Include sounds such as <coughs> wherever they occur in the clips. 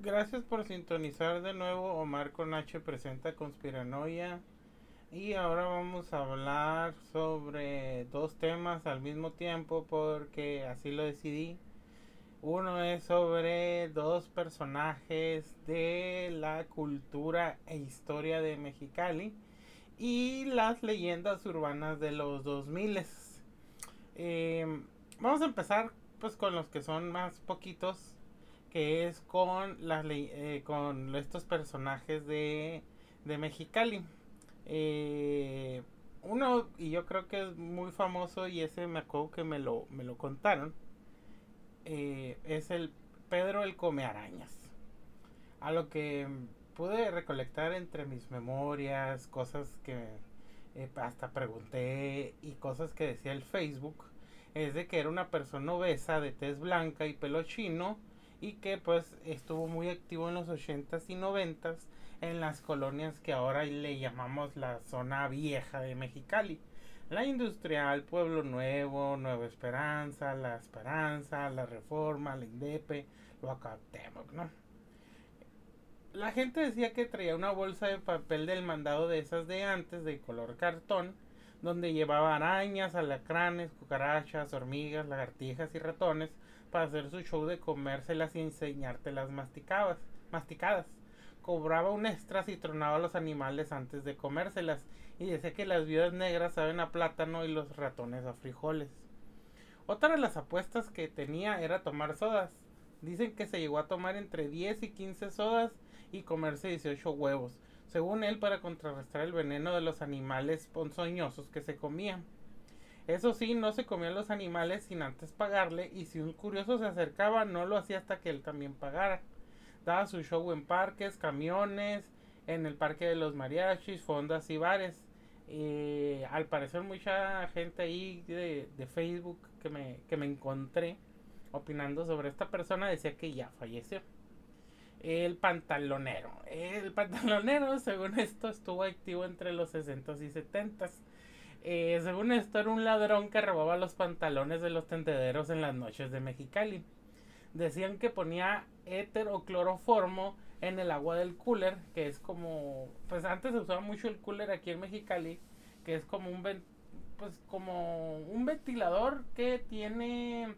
Gracias por sintonizar de nuevo. Omar con H presenta Conspiranoia. Y ahora vamos a hablar sobre dos temas al mismo tiempo porque así lo decidí. Uno es sobre dos personajes de la cultura e historia de Mexicali y las leyendas urbanas de los 2000. Eh, vamos a empezar pues con los que son más poquitos que es con las eh, con estos personajes de, de Mexicali. Eh, uno, y yo creo que es muy famoso, y ese me acuerdo que me lo, me lo contaron, eh, es el Pedro el Come Arañas. A lo que pude recolectar entre mis memorias, cosas que hasta pregunté y cosas que decía el Facebook, es de que era una persona obesa de tez blanca y pelo chino y que pues estuvo muy activo en los 80s y 90s en las colonias que ahora le llamamos la zona vieja de Mexicali. La Industrial, Pueblo Nuevo, Nueva Esperanza, La Esperanza, La Reforma, La Indepe, lo ¿no? La gente decía que traía una bolsa de papel del mandado de esas de antes, de color cartón, donde llevaba arañas, alacranes, cucarachas, hormigas, lagartijas y ratones, para hacer su show de comérselas y enseñártelas masticadas. masticadas. Cobraba un extra si tronaba a los animales antes de comérselas y decía que las viudas negras saben a plátano y los ratones a frijoles. Otra de las apuestas que tenía era tomar sodas. Dicen que se llegó a tomar entre 10 y 15 sodas y comerse 18 huevos, según él para contrarrestar el veneno de los animales ponzoñosos que se comían. Eso sí, no se comían los animales sin antes pagarle y si un curioso se acercaba no lo hacía hasta que él también pagara. Daba su show en parques, camiones, en el parque de los mariachis, fondas y bares. Al parecer mucha gente ahí de, Facebook que me, que me encontré opinando sobre esta persona decía que ya falleció. El pantalonero. El pantalonero, <laughs> según esto, estuvo activo entre los 60 y 70 eh, según esto, era un ladrón que robaba los pantalones de los tendederos en las noches de Mexicali. Decían que ponía éter o cloroformo en el agua del cooler, que es como, pues antes se usaba mucho el cooler aquí en Mexicali, que es como un, pues como un ventilador que tiene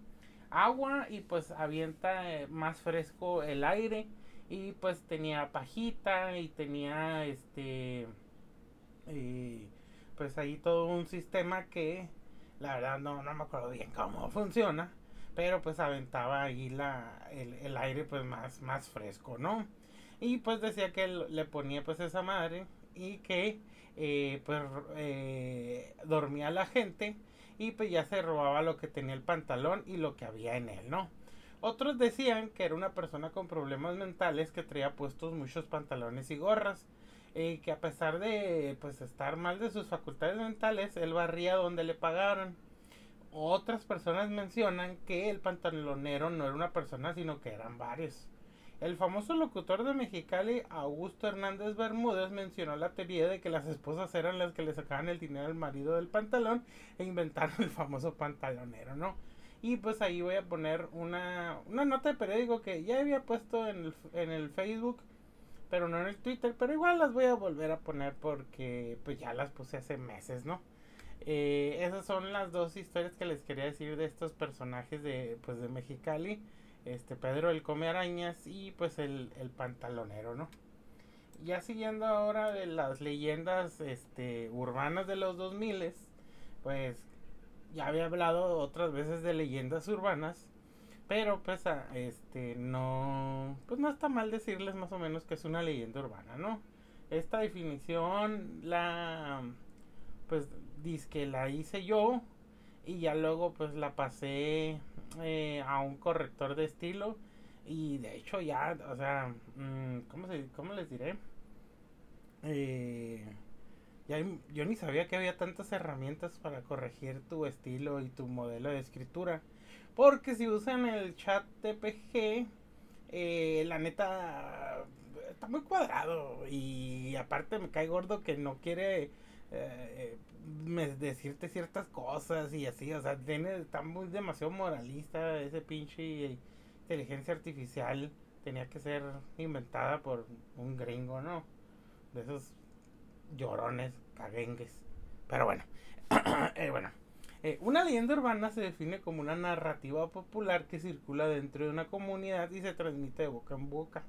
agua y pues avienta eh, más fresco el aire y pues tenía pajita y tenía este eh, pues ahí todo un sistema que la verdad no, no me acuerdo bien cómo funciona, pero pues aventaba ahí la, el, aire pues más, más fresco, ¿no? Y pues decía que le ponía pues esa madre y que eh, pues eh, dormía la gente y pues ya se robaba lo que tenía el pantalón y lo que había en él, ¿no? Otros decían que era una persona con problemas mentales que traía puestos muchos pantalones y gorras que a pesar de pues estar mal de sus facultades mentales, él barría donde le pagaron. Otras personas mencionan que el pantalonero no era una persona, sino que eran varios. El famoso locutor de Mexicali, Augusto Hernández Bermúdez, mencionó la teoría de que las esposas eran las que le sacaban el dinero al marido del pantalón e inventaron el famoso pantalonero, ¿no? Y pues ahí voy a poner una, una nota de periódico que ya había puesto en el, en el Facebook pero no en el Twitter, pero igual las voy a volver a poner porque pues ya las puse hace meses, ¿no? Eh, esas son las dos historias que les quería decir de estos personajes de pues de Mexicali, este Pedro el come arañas y pues el, el pantalonero, ¿no? Ya siguiendo ahora de las leyendas este urbanas de los 2000, pues ya había hablado otras veces de leyendas urbanas pero pues este no pues no está mal decirles más o menos que es una leyenda urbana, ¿no? Esta definición la pues que la hice yo y ya luego pues la pasé eh, a un corrector de estilo y de hecho ya, o sea, mm, ¿cómo, se, cómo les diré? Eh, ya, yo ni sabía que había tantas herramientas para corregir tu estilo y tu modelo de escritura. Porque si usan el chat TPG, eh, la neta está muy cuadrado. Y aparte me cae gordo que no quiere eh, decirte ciertas cosas y así. O sea, tiene, está muy demasiado moralista ese pinche inteligencia artificial tenía que ser inventada por un gringo, ¿no? De esos llorones, caguengues. Pero bueno, <coughs> eh, bueno. Eh, una leyenda urbana se define como una narrativa popular que circula dentro de una comunidad y se transmite de boca en boca.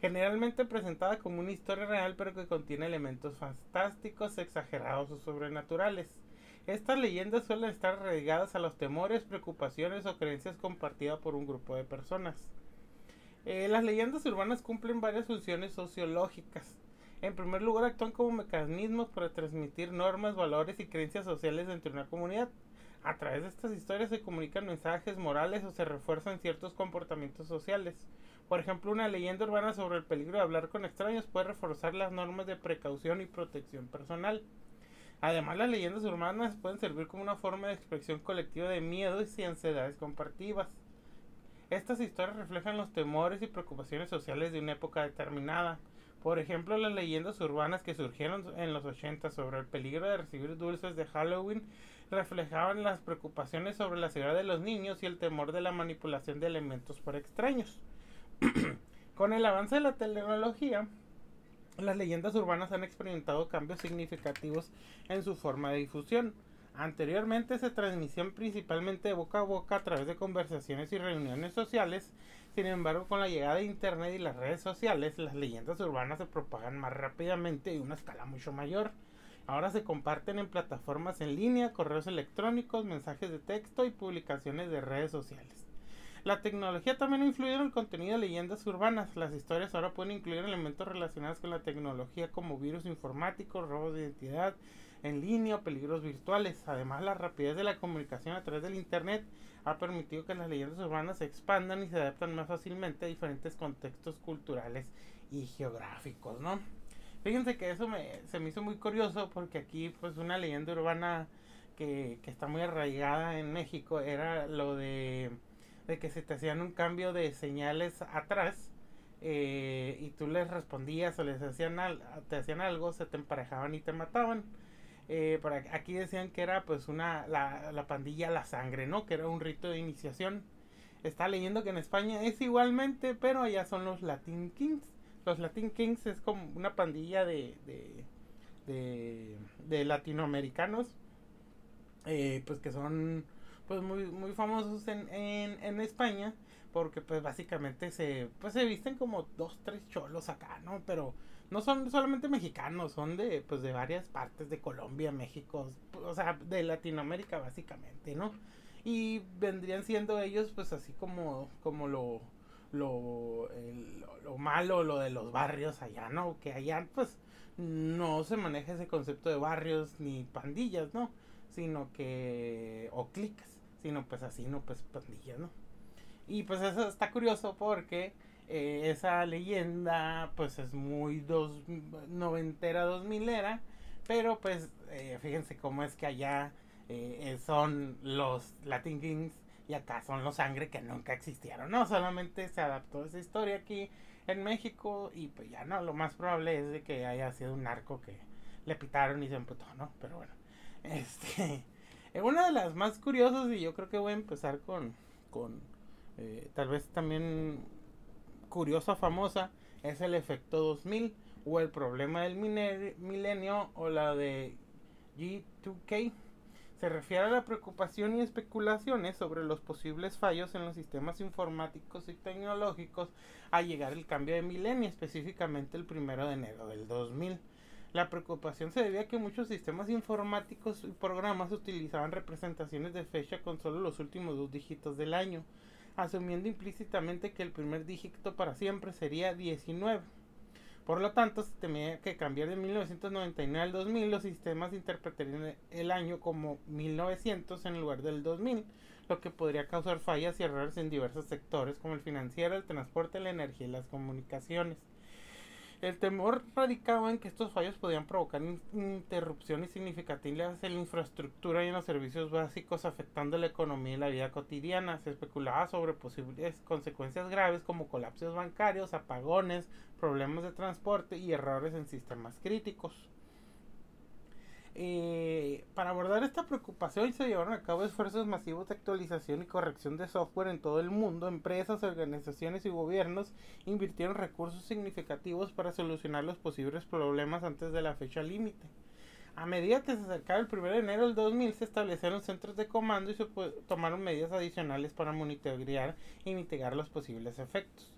Generalmente presentada como una historia real pero que contiene elementos fantásticos, exagerados o sobrenaturales. Estas leyendas suelen estar regadas a los temores, preocupaciones o creencias compartidas por un grupo de personas. Eh, las leyendas urbanas cumplen varias funciones sociológicas. En primer lugar, actúan como mecanismos para transmitir normas, valores y creencias sociales dentro de una comunidad. A través de estas historias se comunican mensajes morales o se refuerzan ciertos comportamientos sociales. Por ejemplo, una leyenda urbana sobre el peligro de hablar con extraños puede reforzar las normas de precaución y protección personal. Además, las leyendas urbanas pueden servir como una forma de expresión colectiva de miedos y ansiedades compartidas. Estas historias reflejan los temores y preocupaciones sociales de una época determinada. Por ejemplo, las leyendas urbanas que surgieron en los 80 sobre el peligro de recibir dulces de Halloween reflejaban las preocupaciones sobre la seguridad de los niños y el temor de la manipulación de elementos por extraños. <clears throat> Con el avance de la tecnología, las leyendas urbanas han experimentado cambios significativos en su forma de difusión. Anteriormente se transmitían principalmente de boca a boca a través de conversaciones y reuniones sociales. Sin embargo, con la llegada de Internet y las redes sociales, las leyendas urbanas se propagan más rápidamente y a una escala mucho mayor. Ahora se comparten en plataformas en línea, correos electrónicos, mensajes de texto y publicaciones de redes sociales. La tecnología también ha influido en el contenido de leyendas urbanas. Las historias ahora pueden incluir elementos relacionados con la tecnología como virus informáticos, robos de identidad, en línea o peligros virtuales. Además, la rapidez de la comunicación a través del Internet ha permitido que las leyendas urbanas se expandan y se adaptan más fácilmente a diferentes contextos culturales y geográficos, ¿no? Fíjense que eso me, se me hizo muy curioso porque aquí pues una leyenda urbana que, que está muy arraigada en México era lo de, de que se te hacían un cambio de señales atrás eh, y tú les respondías o les hacían te hacían algo, se te emparejaban y te mataban. Eh, aquí decían que era pues una la, la, pandilla La Sangre, ¿no? Que era un rito de iniciación. Está leyendo que en España es igualmente, pero allá son los Latin Kings. Los Latin Kings es como una pandilla de, de, de, latinoamericanos, eh, pues que son pues muy, muy famosos en, en, en España porque pues básicamente se pues se visten como dos tres cholos acá no pero no son solamente mexicanos, son de, pues, de varias partes de Colombia, México, o sea, de Latinoamérica básicamente, ¿no? Y vendrían siendo ellos, pues, así como, como lo, lo, lo malo, lo de los barrios allá, ¿no? Que allá, pues, no se maneja ese concepto de barrios ni pandillas, ¿no? Sino que, o clics, sino pues así, ¿no? Pues pandillas, ¿no? Y pues eso está curioso porque eh, esa leyenda pues es muy dos, noventera, dos milera, pero pues eh, fíjense cómo es que allá eh, son los Latin Kings y acá son los sangre que nunca existieron, ¿no? Solamente se adaptó esa historia aquí en México y pues ya no, lo más probable es de que haya sido un narco que le pitaron y se emputó, ¿no? Pero bueno, <laughs> este, una de las más curiosas y yo creo que voy a empezar con, con tal vez también curiosa famosa es el efecto 2000 o el problema del milenio o la de G2K. Se refiere a la preocupación y especulaciones sobre los posibles fallos en los sistemas informáticos y tecnológicos al llegar el cambio de milenio, específicamente el primero de enero del 2000. La preocupación se debía a que muchos sistemas informáticos y programas utilizaban representaciones de fecha con solo los últimos dos dígitos del año asumiendo implícitamente que el primer dígito para siempre sería 19. Por lo tanto, se temía que cambiar de 1999 al 2000 los sistemas interpretarían el año como 1900 en lugar del 2000, lo que podría causar fallas y errores en diversos sectores como el financiero, el transporte, la energía y las comunicaciones. El temor radicaba en que estos fallos podían provocar interrupciones significativas en la infraestructura y en los servicios básicos, afectando la economía y la vida cotidiana. Se especulaba sobre posibles consecuencias graves como colapsos bancarios, apagones, problemas de transporte y errores en sistemas críticos. Eh, para abordar esta preocupación se llevaron a cabo esfuerzos masivos de actualización y corrección de software en todo el mundo. Empresas, organizaciones y gobiernos invirtieron recursos significativos para solucionar los posibles problemas antes de la fecha límite. A medida que se acercaba el 1 de enero del 2000 se establecieron centros de comando y se tomaron medidas adicionales para monitorear y mitigar los posibles efectos.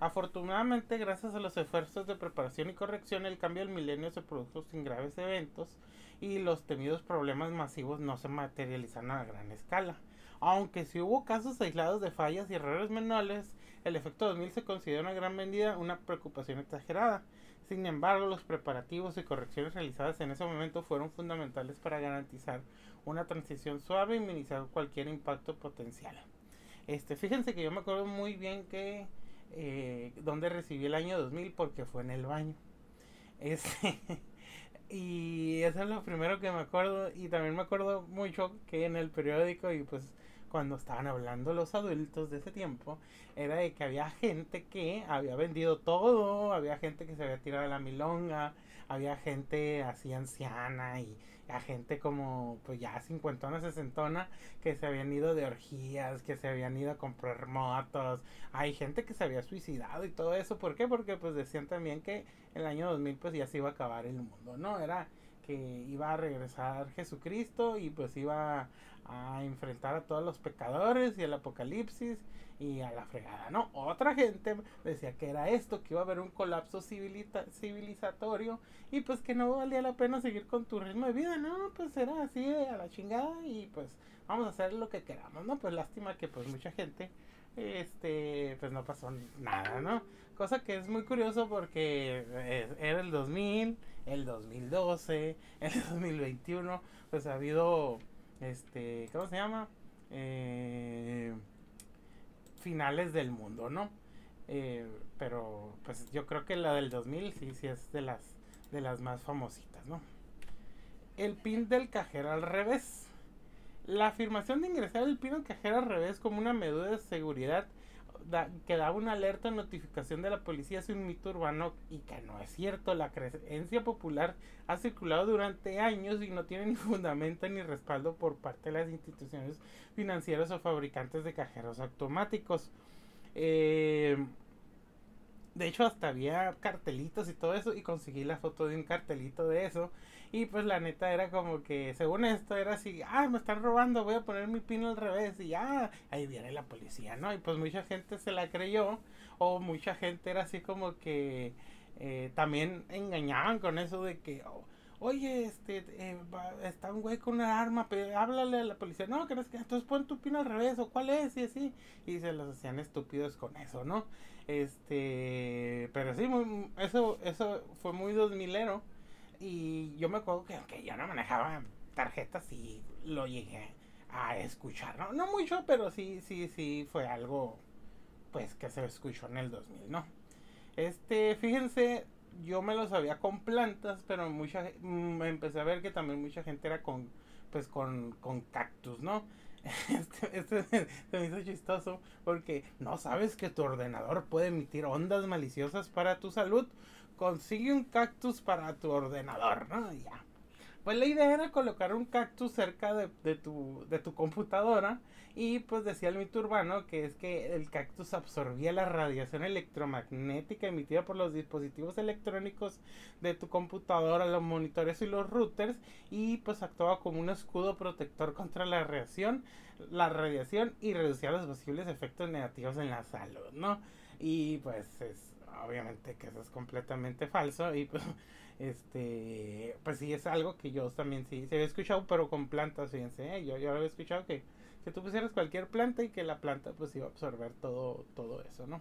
Afortunadamente, gracias a los esfuerzos de preparación y corrección, el cambio del milenio se produjo sin graves eventos y los temidos problemas masivos no se materializaron a gran escala. Aunque si hubo casos aislados de fallas y errores menores, el efecto 2000 se considera una gran medida una preocupación exagerada. Sin embargo, los preparativos y correcciones realizadas en ese momento fueron fundamentales para garantizar una transición suave y minimizar cualquier impacto potencial. Este, fíjense que yo me acuerdo muy bien que eh, donde recibí el año 2000 porque fue en el baño. <laughs> Este, y eso es lo primero que me acuerdo. Y también me acuerdo mucho que en el periódico y pues cuando estaban hablando los adultos de ese tiempo, era de que había gente que había vendido todo, había gente que se había tirado la milonga, había gente así anciana y a gente como pues ya cincuentona, sesentona que se habían ido de orgías, que se habían ido a comprar motos, hay gente que se había suicidado y todo eso, ¿por qué? Porque pues decían también que el año 2000 pues ya se iba a acabar el mundo, ¿no? Era que iba a regresar Jesucristo y pues iba a enfrentar a todos los pecadores y el apocalipsis y a la fregada, ¿no? Otra gente decía que era esto, que iba a haber un colapso civilizatorio y pues que no valía la pena seguir con tu ritmo de vida, ¿no? Pues era así a la chingada y pues vamos a hacer lo que queramos, ¿no? Pues lástima que pues mucha gente, este, pues no pasó nada, ¿no? Cosa que es muy curioso porque eh, era el 2000, el 2012, <laughs> el 2021, pues ha habido, este, ¿cómo se llama? Eh finales del mundo, ¿no? Eh, pero pues yo creo que la del 2000 sí, sí es de las, de las más famositas, ¿no? El pin del cajero al revés. La afirmación de ingresar el pin del cajero al revés como una medida de seguridad que daba una alerta o notificación de la policía es un mito urbano y que no es cierto. La creencia popular ha circulado durante años y no tiene ni fundamento ni respaldo por parte de las instituciones financieras o fabricantes de cajeros automáticos. Eh, de hecho, hasta había cartelitos y todo eso y conseguí la foto de un cartelito de eso y pues la neta era como que, según esto, era así, ah, me están robando, voy a poner mi pin al revés y ya, ahí viene la policía, ¿no? Y pues mucha gente se la creyó o mucha gente era así como que eh, también engañaban con eso de que... Oye, este, eh, está un güey con una arma, pero háblale a la policía. No, que no es que entonces pon tu pin al revés, o cuál es, y así. Y se los hacían estúpidos con eso, ¿no? Este, pero sí, eso, eso fue muy dos milero. Y yo me acuerdo que aunque yo no manejaba tarjetas, y lo llegué a escuchar. No, no mucho, pero sí, sí, sí fue algo pues que se escuchó en el 2000, ¿no? Este, fíjense, yo me lo sabía con plantas, pero mucha me mm, empecé a ver que también mucha gente era con pues con, con cactus, ¿no? <laughs> Este, este se me hizo chistoso porque no sabes que tu ordenador puede emitir ondas maliciosas para tu salud consigue un cactus para tu ordenador, ¿no? Ya. Pues la idea era colocar un cactus cerca de, tu, de tu computadora y pues decía el mito urbano que es que el cactus absorbía la radiación electromagnética emitida por los dispositivos electrónicos de tu computadora, los monitores y los routers y pues actuaba como un escudo protector contra la radiación, la radiación y reducía los posibles efectos negativos en la salud, ¿no? Y pues es obviamente que eso es completamente falso y pues <laughs> este pues sí es algo que yo también sí se había escuchado pero con plantas fíjense ¿eh? yo yo había escuchado que que tú pusieras cualquier planta y que la planta pues iba a absorber todo todo eso no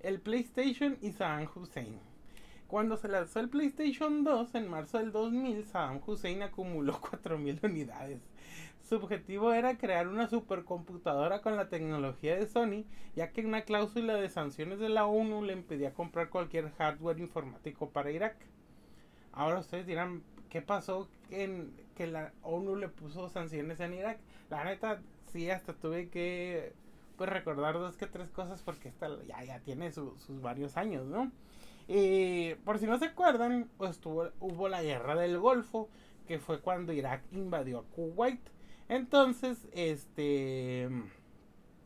el PlayStation y Saddam Hussein. Cuando se lanzó el PlayStation 2 en marzo del 2000 Saddam Hussein acumuló <laughs> 4000 unidades su objetivo era crear una supercomputadora con la tecnología de Sony, ya que una cláusula de sanciones de la ONU le impedía comprar cualquier hardware informático para Irak. Ahora ustedes dirán, ¿qué pasó en que la ONU le puso sanciones en Irak? La neta, sí, hasta tuve que pues recordar dos que tres cosas porque esta ya, ya tiene sus varios años, ¿no? Y por si no se acuerdan, pues hubo la guerra del Golfo, que fue cuando Irak invadió Kuwait. Entonces, este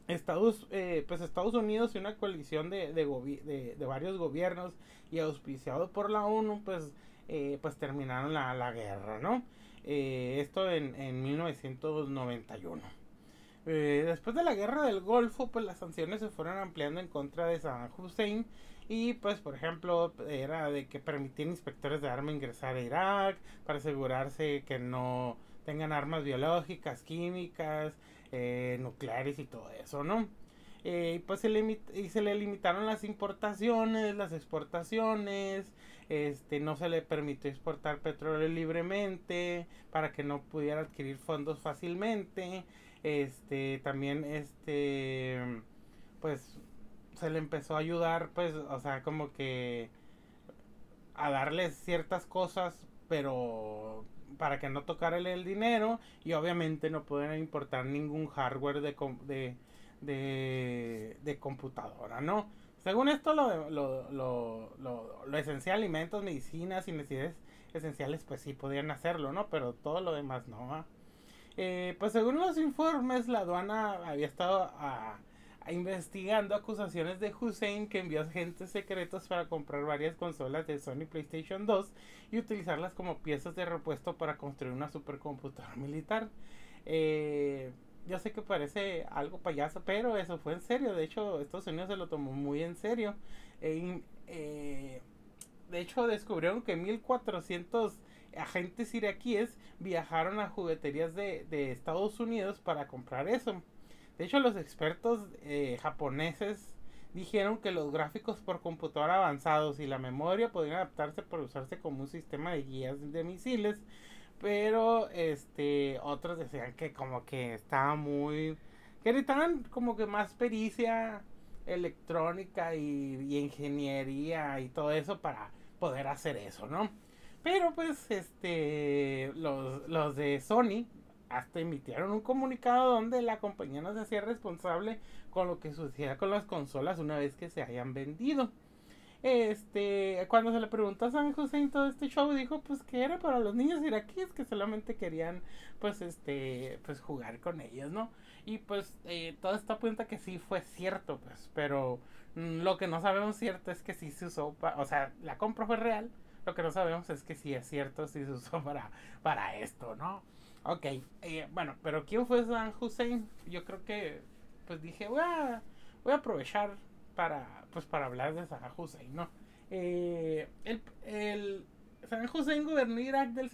Estados, eh, pues Estados Unidos y una coalición de, de, varios gobiernos y auspiciado por la ONU, pues, eh, pues terminaron la, la guerra, ¿no? Eh, esto en, en 1991. después de la guerra del Golfo, pues las sanciones se fueron ampliando en contra de Saddam Hussein y pues por ejemplo era de que permitían inspectores de armas ingresar a Irak para asegurarse que no tengan armas biológicas, químicas, eh, nucleares y todo eso, ¿no? Eh, pues se, y se le limitaron las importaciones, las exportaciones, este, no se le permitió exportar petróleo libremente para que no pudiera adquirir fondos fácilmente, este, también, este, pues se le empezó a ayudar, pues, o sea, como que a darles ciertas cosas, pero para que no tocara el dinero y obviamente no pueden importar ningún hardware de, de, de, computadora, ¿no? Según esto, lo, lo, lo, lo, esencial, alimentos, medicinas y necesidades esenciales, pues sí podían hacerlo, ¿no? Pero todo lo demás no. Eh, pues según los informes, la aduana había estado a investigando acusaciones de Hussein que envió agentes secretos para comprar varias consolas de Sony PlayStation 2 y utilizarlas como piezas de repuesto para construir una supercomputadora militar. Eh, yo sé que parece algo payaso, pero eso fue en serio. De hecho, Estados Unidos se lo tomó muy en serio. Eh, eh, de hecho, descubrieron que 1400 agentes iraquíes viajaron a jugueterías de Estados Unidos para comprar eso. De hecho, los expertos eh, japoneses dijeron que los gráficos por computadora avanzados y la memoria podrían adaptarse para usarse como un sistema de guías de misiles, pero este otros decían que como que estaba muy que necesitaban como que más pericia electrónica y, y, ingeniería y todo eso para poder hacer eso, ¿no? Pero pues este los, los de Sony hasta emitieron un comunicado donde la compañía no se hacía responsable con lo que sucedía con las consolas una vez que se hayan vendido. Este, cuando se le preguntó a San José en todo este show, dijo pues que era para los niños iraquíes que solamente querían pues este, pues jugar con ellos, ¿no? Y pues eh, todo está apunta que sí fue cierto, pues, pero mm, lo que no sabemos cierto es que sí se usó, o sea, la compra fue real, lo que no sabemos es que sí es cierto, sí se usó para, para esto, ¿no? Ok, eh, bueno, pero ¿quién fue San Hussein? Yo creo que, pues dije, voy a, voy a aprovechar para, pues para hablar de San Hussein, ¿no? Eh, el, el San Hussein gobernó Irak del,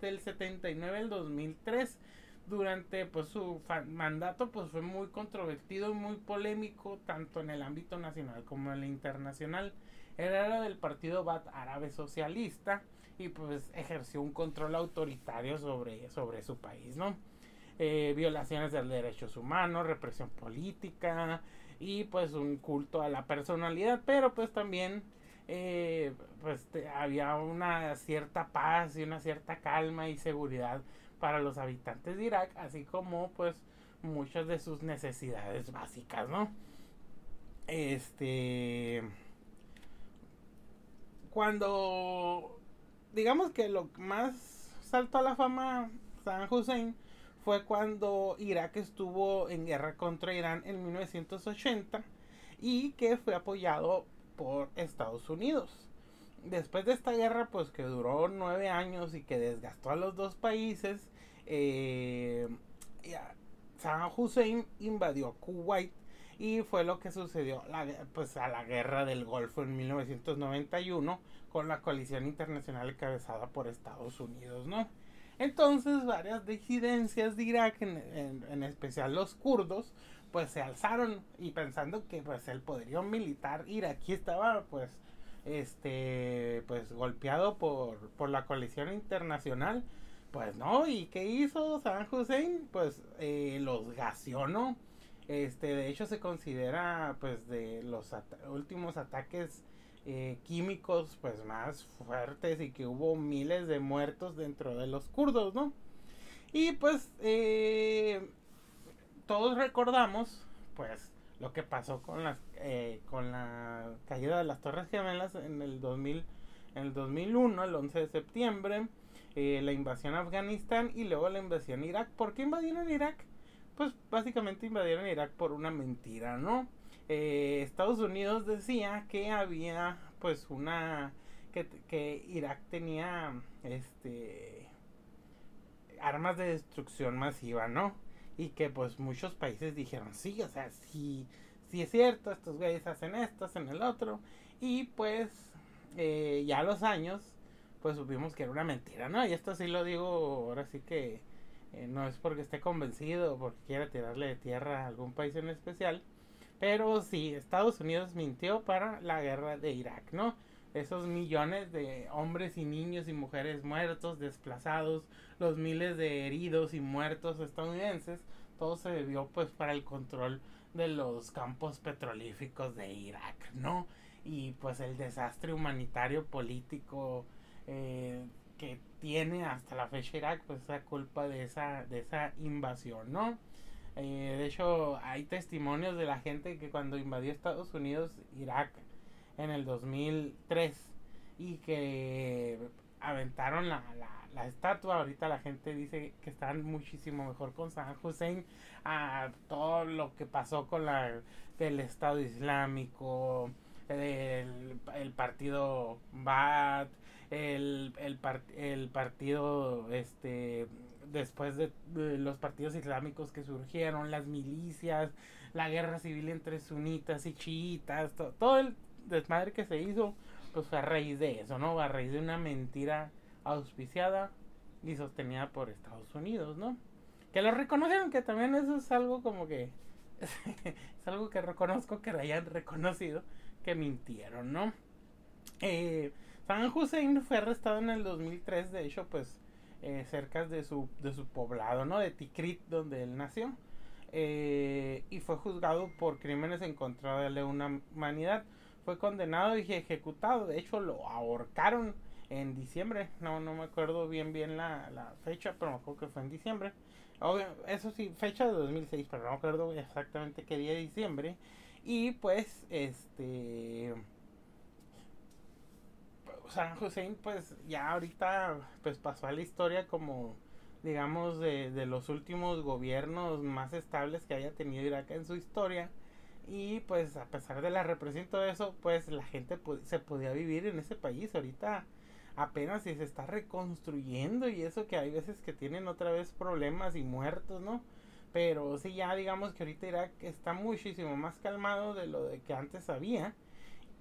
del 79 al 2003. Durante pues su mandato pues fue muy controvertido y muy polémico tanto en el ámbito nacional como en el internacional. Era del partido Baath Árabe Socialista y pues ejerció un control autoritario sobre, sobre su país, ¿no? Eh, violaciones de derechos humanos, represión política y pues un culto a la personalidad, pero pues también eh, pues había una cierta paz y una cierta calma y seguridad para los habitantes de Irak, así como pues muchas de sus necesidades básicas, ¿no? Este cuando digamos que lo más saltó a la fama San Hussein fue cuando Irak estuvo en guerra contra Irán en 1980 y que fue apoyado por Estados Unidos. Después de esta guerra, pues que duró nueve años y que desgastó a los dos países, eh, Saddam Hussein invadió Kuwait y fue lo que sucedió pues, a la guerra del Golfo en 1991 con la coalición internacional encabezada por Estados Unidos, ¿no? Entonces varias disidencias de Irak, en, especial los kurdos, pues se alzaron y pensando que pues el poderío militar iraquí estaba pues este pues golpeado por, por la coalición internacional pues no y qué hizo Saddam Hussein pues eh, los gaseó este de hecho se considera pues de los últimos ataques eh, químicos pues más fuertes y que hubo miles de muertos dentro de los kurdos, ¿no? Y pues eh, todos recordamos pues lo que pasó con las eh, con la caída de las Torres Gemelas en el 2000 en el 2001, el 11 de septiembre, eh, la invasión a Afganistán y luego la invasión a Irak. ¿Por qué invadieron Irak? Pues básicamente invadieron Irak por una mentira, ¿no? Eh, Estados Unidos decía que había pues una que, que Irak tenía este armas de destrucción masiva, ¿no? Y que pues muchos países dijeron, sí, o sea, sí, sí es cierto, estos güeyes hacen esto, hacen el otro. Y pues eh, ya los años, pues supimos que era una mentira, ¿no? Y esto sí lo digo, ahora sí que eh, no es porque esté convencido o porque quiera tirarle de tierra a algún país en especial. Pero sí, Estados Unidos mintió para la guerra de Irak, ¿no? esos millones de hombres y niños y mujeres muertos, desplazados, los miles de heridos y muertos estadounidenses, todo se debió pues para el control de los campos petrolíficos de Irak, ¿no? Y pues el desastre humanitario político eh, que tiene hasta la fecha Irak, pues es culpa de esa, de esa invasión, ¿no? Eh, de hecho, hay testimonios de la gente que cuando invadió Estados Unidos, Irak, en el 2003 y que aventaron la, la, estatua. Ahorita la gente dice que están muchísimo mejor con San Hussein a todo lo que pasó con la del Estado Islámico, el, el partido Baath, el, el, el partido este después de, los partidos islámicos que surgieron, las milicias, la guerra civil entre sunitas y chiitas, todo el desmadre que se hizo, pues fue a raíz de eso, ¿no? A raíz de una mentira auspiciada y sostenida por Estados Unidos, ¿no? Que lo reconocieron, que también eso es algo como que <laughs> es algo que reconozco que hayan reconocido que mintieron, ¿no? Eh, San Hussein fue arrestado en el 2003, de hecho, pues eh, cerca de su, de su poblado, ¿no? De Tikrit, donde él nació. Eh, y fue juzgado por crímenes en contra de la humanidad fue condenado y ejecutado. De hecho, lo ahorcaron en diciembre. No, no me acuerdo bien bien la, la fecha, pero me acuerdo que fue en diciembre. eso sí, fecha de 2006, pero no me acuerdo exactamente qué día de diciembre. Y pues, este... San Hussein, pues ya ahorita pues pasó a la historia como digamos de, de los últimos gobiernos más estables que haya tenido Irak en su historia y pues a pesar de la represión y todo eso, pues la gente se podía vivir en ese país. Ahorita apenas si se está reconstruyendo y eso que hay veces que tienen otra vez problemas y muertos, ¿no? Pero sí ya digamos que ahorita Irak está muchísimo más calmado de lo de que antes había.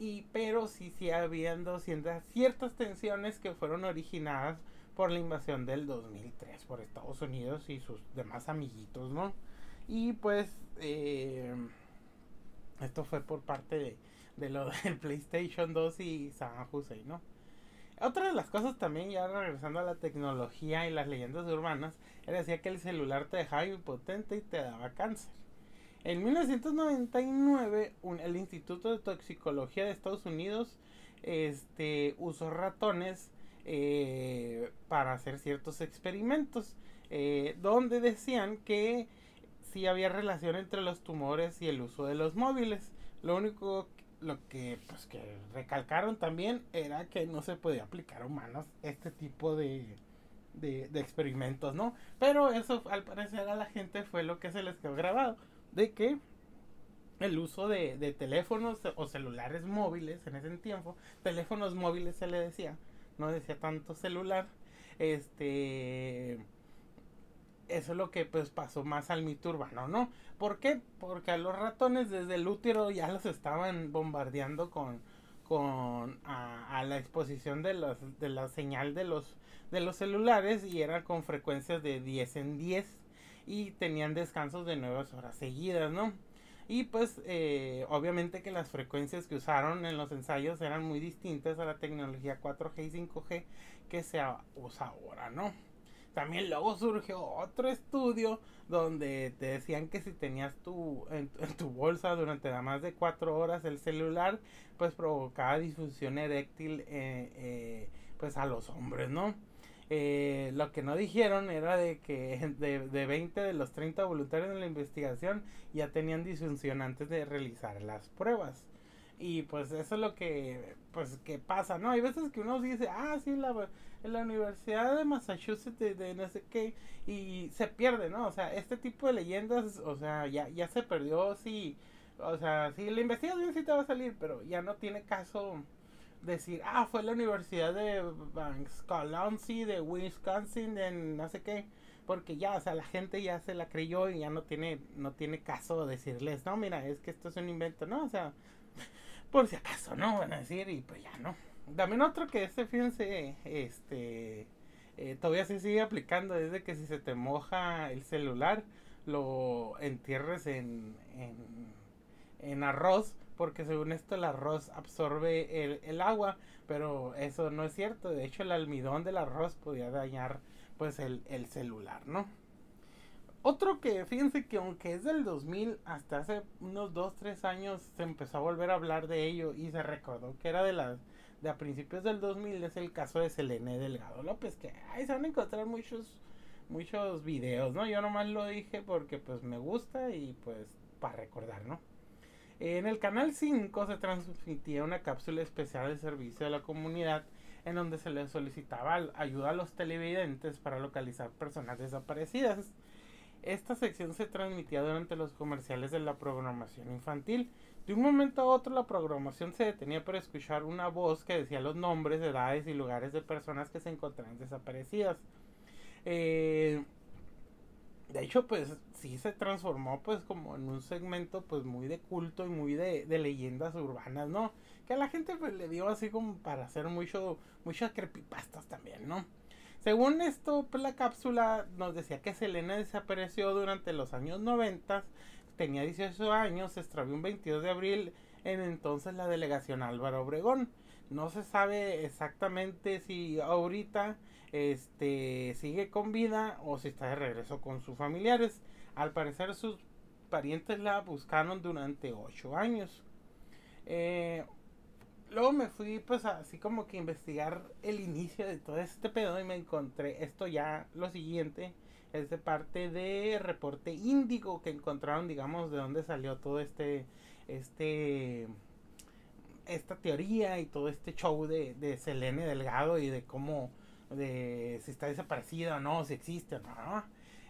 Y pero sí sí habiendo ciertas tensiones que fueron originadas por la invasión del 2003 por Estados Unidos y sus demás amiguitos, ¿no? Y pues eh, esto fue por parte de, lo <laughs> del PlayStation 2 y San Jose, ¿no? Otra de las cosas también, ya regresando a la tecnología y las leyendas urbanas, era decía que el celular te dejaba impotente y te daba cáncer. En 1999, el Instituto de Toxicología de Estados Unidos este, usó ratones eh, para hacer ciertos experimentos, eh, donde decían que sí había relación entre los tumores y el uso de los móviles. Lo único lo que pues que recalcaron también era que no se podía aplicar a humanos este tipo de, de, experimentos, ¿no? Pero eso al parecer a la gente fue lo que se les quedó grabado, de que el uso de, de teléfonos o celulares móviles en ese tiempo, teléfonos móviles se le decía, no decía tanto celular, este eso es lo que pues pasó más al mito urbano, ¿no? ¿Por qué? Porque a los ratones desde el útero ya los estaban bombardeando con con a, la exposición de los de la señal de los de los celulares y era con frecuencias de 10 en 10 y tenían descansos de 9 horas seguidas, ¿no? Y pues eh, obviamente que las frecuencias que usaron en los ensayos eran muy distintas a la tecnología 4G y 5G que se usa ahora, ¿no? También luego surgió otro estudio donde te decían que si tenías tu, en, tu bolsa durante más de cuatro horas el celular, pues provocaba disfunción eréctil eh, eh, pues a los hombres, ¿no? Eh, lo que no dijeron era de que <laughs> de, de 20 de los 30 voluntarios en la investigación ya tenían disfunción antes de realizar las pruebas. Y pues eso es lo que, pues, que pasa, ¿no? Hay veces que uno dice, ah, sí, la, en la Universidad de Massachusetts de, no sé qué, y se pierde, ¿no? O sea, este tipo de leyendas, o sea, ya, ya se perdió, sí, o sea, sí, la investigación sí te va a salir, pero ya no tiene caso decir, ah, fue la Universidad de Wisconsin, de Wisconsin, de no sé qué, porque ya, o sea, la gente ya se la creyó y ya no tiene, no tiene caso decirles, no, mira, es que esto es un invento, ¿no? O sea, <laughs> por si acaso, ¿no? Van a decir y pues ya no. También otro que este, fíjense, este, eh, todavía se sigue aplicando es de que si se te moja el celular, lo entierres en, en, en arroz, porque según esto el arroz absorbe el, el, agua, pero eso no es cierto. De hecho, el almidón del arroz podía dañar pues el, el celular, ¿no? Otro que, fíjense que aunque es del 2000, hasta hace unos 2, 3 años se empezó a volver a hablar de ello y se recordó que era de las de a principios del 2000 es el caso de Selene Delgado López, que ahí se van a encontrar muchos muchos videos, ¿no? Yo nomás lo dije porque pues me gusta y pues para recordar, ¿no? En el canal 5 se transmitía una cápsula especial de servicio de la comunidad en donde se le solicitaba ayuda a los televidentes para localizar personas desaparecidas. Esta sección se transmitía durante los comerciales de la programación infantil. De un momento a otro la programación se detenía para escuchar una voz que decía los nombres, edades y lugares de personas que se encontraban desaparecidas. Eh, de hecho, pues sí se transformó pues como en un segmento pues muy de culto y muy de, leyendas urbanas, ¿no? Que a la gente pues le dio así como para hacer mucho, muchas creepypastas también, ¿no? Según esto, pues la cápsula nos decía que Selena desapareció durante los años 90, tenía 18 años, se extravió un 22 de abril en entonces la delegación Álvaro Obregón. No se sabe exactamente si ahorita este sigue con vida o si está de regreso con sus familiares. Al parecer sus parientes la buscaron durante 8 años. Eh, luego me fui pues así como que investigar el inicio de todo este pedo y me encontré esto ya lo siguiente es de parte de reporte índigo que encontraron digamos de dónde salió todo este este esta teoría y todo este show de, de Selene Delgado y de cómo de si está desaparecida o no, si existe o no.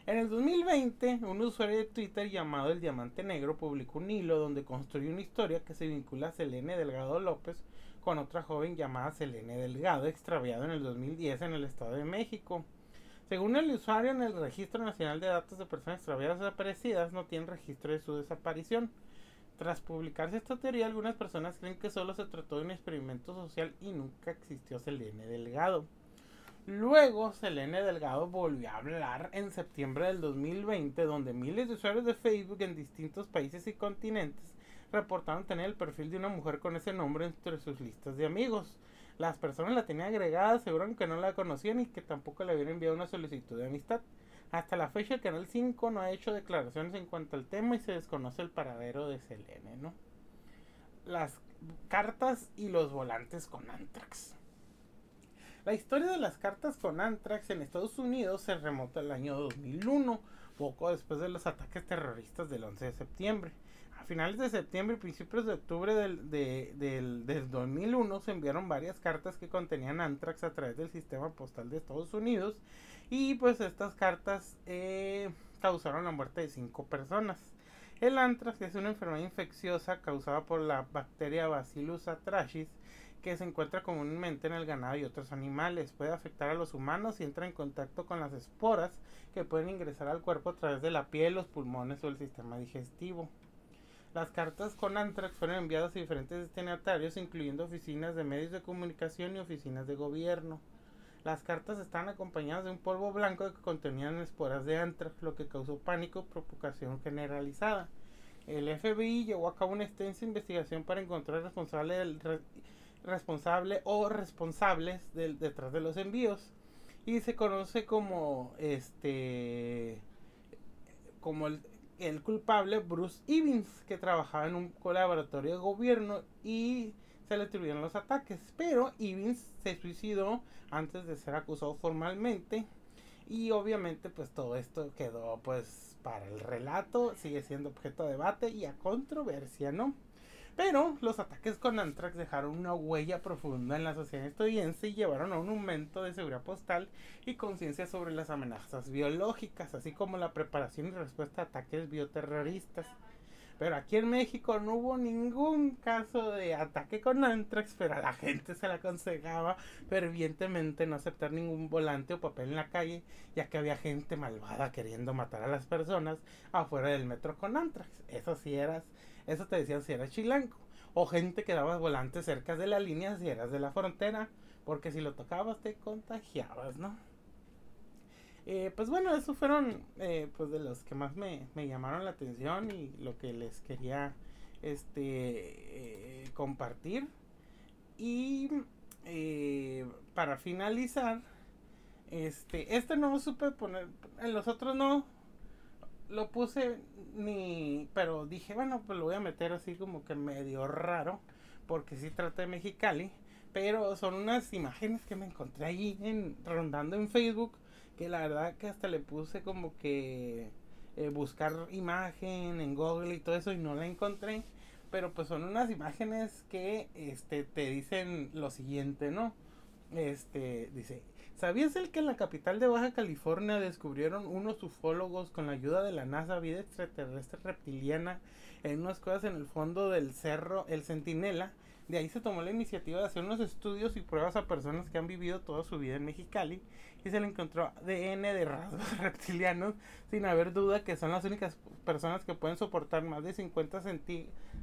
En el 2020, un usuario de Twitter llamado El Diamante Negro publicó un hilo donde construyó una historia que se vincula a Selene Delgado López con otra joven llamada Selene Delgado, extraviado en el 2010 en el Estado de México. Según el usuario en el Registro Nacional de Datos de Personas Extraviadas Desaparecidas, no tiene registro de su desaparición. Tras publicarse esta teoría, algunas personas creen que solo se trató de un experimento social y nunca existió Selene Delgado. Luego, Selene Delgado volvió a hablar en septiembre del 2020, donde miles de usuarios de Facebook en distintos países y continentes reportaron tener el perfil de una mujer con ese nombre entre sus listas de amigos. Las personas la tenían agregada, aseguran que no la conocían y que tampoco le habían enviado una solicitud de amistad. Hasta la fecha el Canal 5 no ha hecho declaraciones en cuanto al tema y se desconoce el paradero de Selene, ¿no? Las cartas y los volantes con Antrax. La historia de las cartas con Antrax en Estados Unidos se remonta al año 2001, poco después de los ataques terroristas del 11 de septiembre. A finales de septiembre y principios de octubre del, del, 2001 se enviaron varias cartas que contenían antrax a través del sistema postal de Estados Unidos y pues estas cartas eh, causaron la muerte de cinco personas. El antrax es una enfermedad infecciosa causada por la bacteria Bacillus atrachis que se encuentra comúnmente en el ganado y otros animales. Puede afectar a los humanos y entra en contacto con las esporas que pueden ingresar al cuerpo a través de la piel, los pulmones o el sistema digestivo. Las cartas con Antrax fueron enviadas a diferentes destinatarios, incluyendo oficinas de medios de comunicación y oficinas de gobierno. Las cartas están acompañadas de un polvo blanco que contenían esporas de Antrax, lo que causó pánico y preocupación generalizada. El FBI llevó a cabo una extensa investigación para encontrar responsable, del, responsable o responsables detrás de los envíos y se conoce como este como el, el culpable Bruce Evans, que trabajaba en un laboratorio de gobierno y se le atribuyeron los ataques. Pero Evans se suicidó antes de ser acusado formalmente. Y obviamente pues todo esto quedó pues para el relato, sigue siendo objeto de debate y a controversia, ¿no? Pero los ataques con Antrax dejaron una huella profunda en la sociedad estadounidense y llevaron a un aumento de seguridad postal y conciencia sobre las amenazas biológicas, así como la preparación y respuesta a ataques bioterroristas. Pero aquí en México no hubo ningún caso de ataque con Antrax, pero a la gente se le aconsejaba fervientemente no aceptar ningún volante o papel en la calle, ya que había gente malvada queriendo matar a las personas afuera del metro con Antrax. Eso sí eras, eso te decían si eras chilanco. O gente que daba volantes cerca de la línea si eras de la frontera, porque si lo tocabas te contagiabas, ¿no? Eh, pues bueno, esos fueron eh, pues de los que más me, llamaron la atención y lo que les quería este eh, compartir. Y para finalizar, este, este no supe poner, en los otros no lo puse ni, pero dije, bueno, pues lo voy a meter así como que medio raro, porque si trata de Mexicali, pero son unas imágenes que me encontré en, rondando en Facebook que la verdad que hasta le puse como que eh, buscar imagen en Google y todo eso y no la encontré. Pero pues son unas imágenes que este te dicen lo siguiente, ¿no? Este dice, ¿sabías el que en la capital de Baja California descubrieron unos ufólogos con la ayuda de la NASA vida extraterrestre reptiliana en unas cosas en el fondo del cerro El Centinela? De ahí se tomó la iniciativa de hacer unos estudios y pruebas a personas que han vivido toda su vida en Mexicali y se le encontró ADN de rasgos <laughs> reptilianos sin haber duda que son las únicas personas que pueden soportar más de 50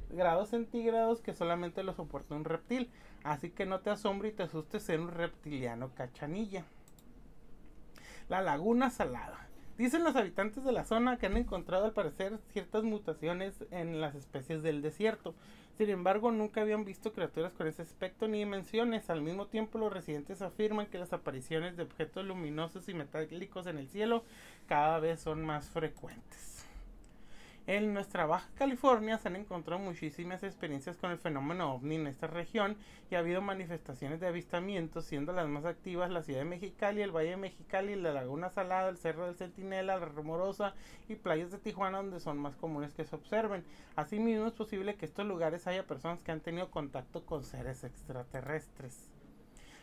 grados centígrados que solamente lo soporta un reptil. Así que no te asombre y te asustes ser un reptiliano cachanilla. La laguna salada. Dicen los habitantes de la zona que han encontrado al parecer ciertas mutaciones en las especies del desierto. Sin embargo, nunca habían visto criaturas con ese aspecto ni dimensiones. Al mismo tiempo, los residentes afirman que las apariciones de objetos luminosos y metálicos en el cielo cada vez son más frecuentes. En nuestra Baja California se han encontrado muchísimas experiencias con el fenómeno ovni en esta región y ha habido manifestaciones de avistamientos, siendo las más activas la ciudad de Mexicali, el Valle de Mexicali, la Laguna Salada, el Cerro del Centinela, la Rumorosa y playas de Tijuana donde son más comunes que se observen. Asimismo es posible que estos lugares haya personas que han tenido contacto con seres extraterrestres.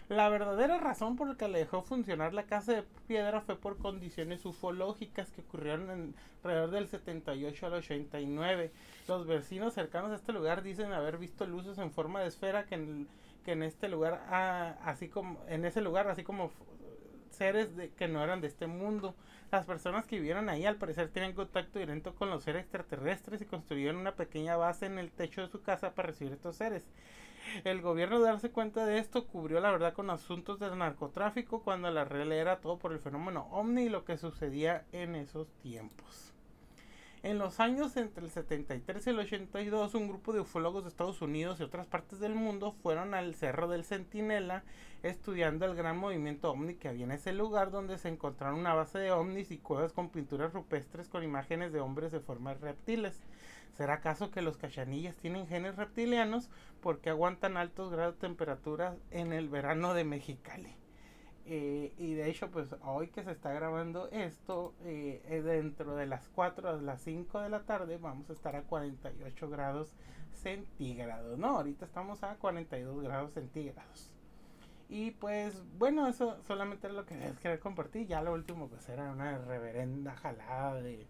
La verdadera razón por la que le dejó funcionar la casa de piedra fue por condiciones ufológicas que ocurrieron en, alrededor del 78 al 89. Los vecinos cercanos a este lugar dicen haber visto luces en forma de esfera que en, que en este lugar, ah, así como en ese lugar, así como seres de, que no eran de este mundo. Las personas que vivieron ahí al parecer tenían contacto directo con los seres extraterrestres y construyeron una pequeña base en el techo de su casa para recibir estos seres. El gobierno darse cuenta de esto cubrió la verdad con asuntos del narcotráfico cuando la real era todo por el fenómeno ovni y lo que sucedía en esos tiempos. En los años entre el 73 y el 82, un grupo de ufólogos de Estados Unidos y otras partes del mundo fueron al Cerro del Centinela estudiando el gran movimiento ovni que había en ese lugar donde se encontraron una base de ovnis y cuevas con pinturas rupestres con imágenes de hombres de formas reptiles. ¿Será acaso que los cachanillas tienen genes reptilianos porque aguantan altos grados de temperatura en el verano de Mexicali? Eh, y de hecho, pues hoy que se está grabando esto, eh, dentro de las 4 a las 5 de la tarde vamos a estar a 48 grados centígrados, ¿no? Ahorita estamos a 42 grados centígrados. Y pues bueno, eso solamente es lo que les quería compartir. Ya lo último pues era una reverenda jalada de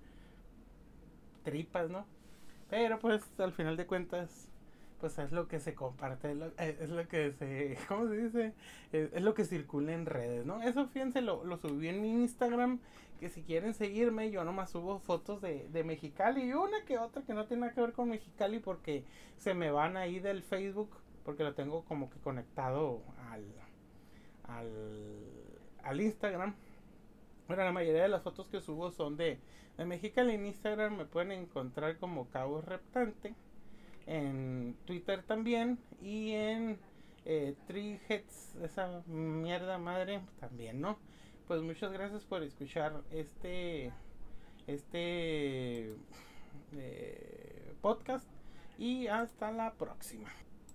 tripas, ¿no? Pero pues al final de cuentas, pues es lo que se comparte, eh, es lo que se, <laughs> ¿cómo se dice? Es, lo que circula en redes, ¿no? Eso fíjense, lo, lo subí en mi Instagram, que si quieren seguirme, yo nomás subo fotos de, de Mexicali y una que otra que no tiene nada que ver con Mexicali porque se me van ahí del Facebook, porque lo tengo como que conectado al, al, al Instagram. Bueno, la mayoría de las fotos que subo son de, de Mexicali. En Instagram me pueden encontrar como Cabo Reptante. En Twitter también. Y en eh, esa mierda madre, también, ¿no? Pues muchas gracias por escuchar este, este eh, podcast. Y hasta la próxima.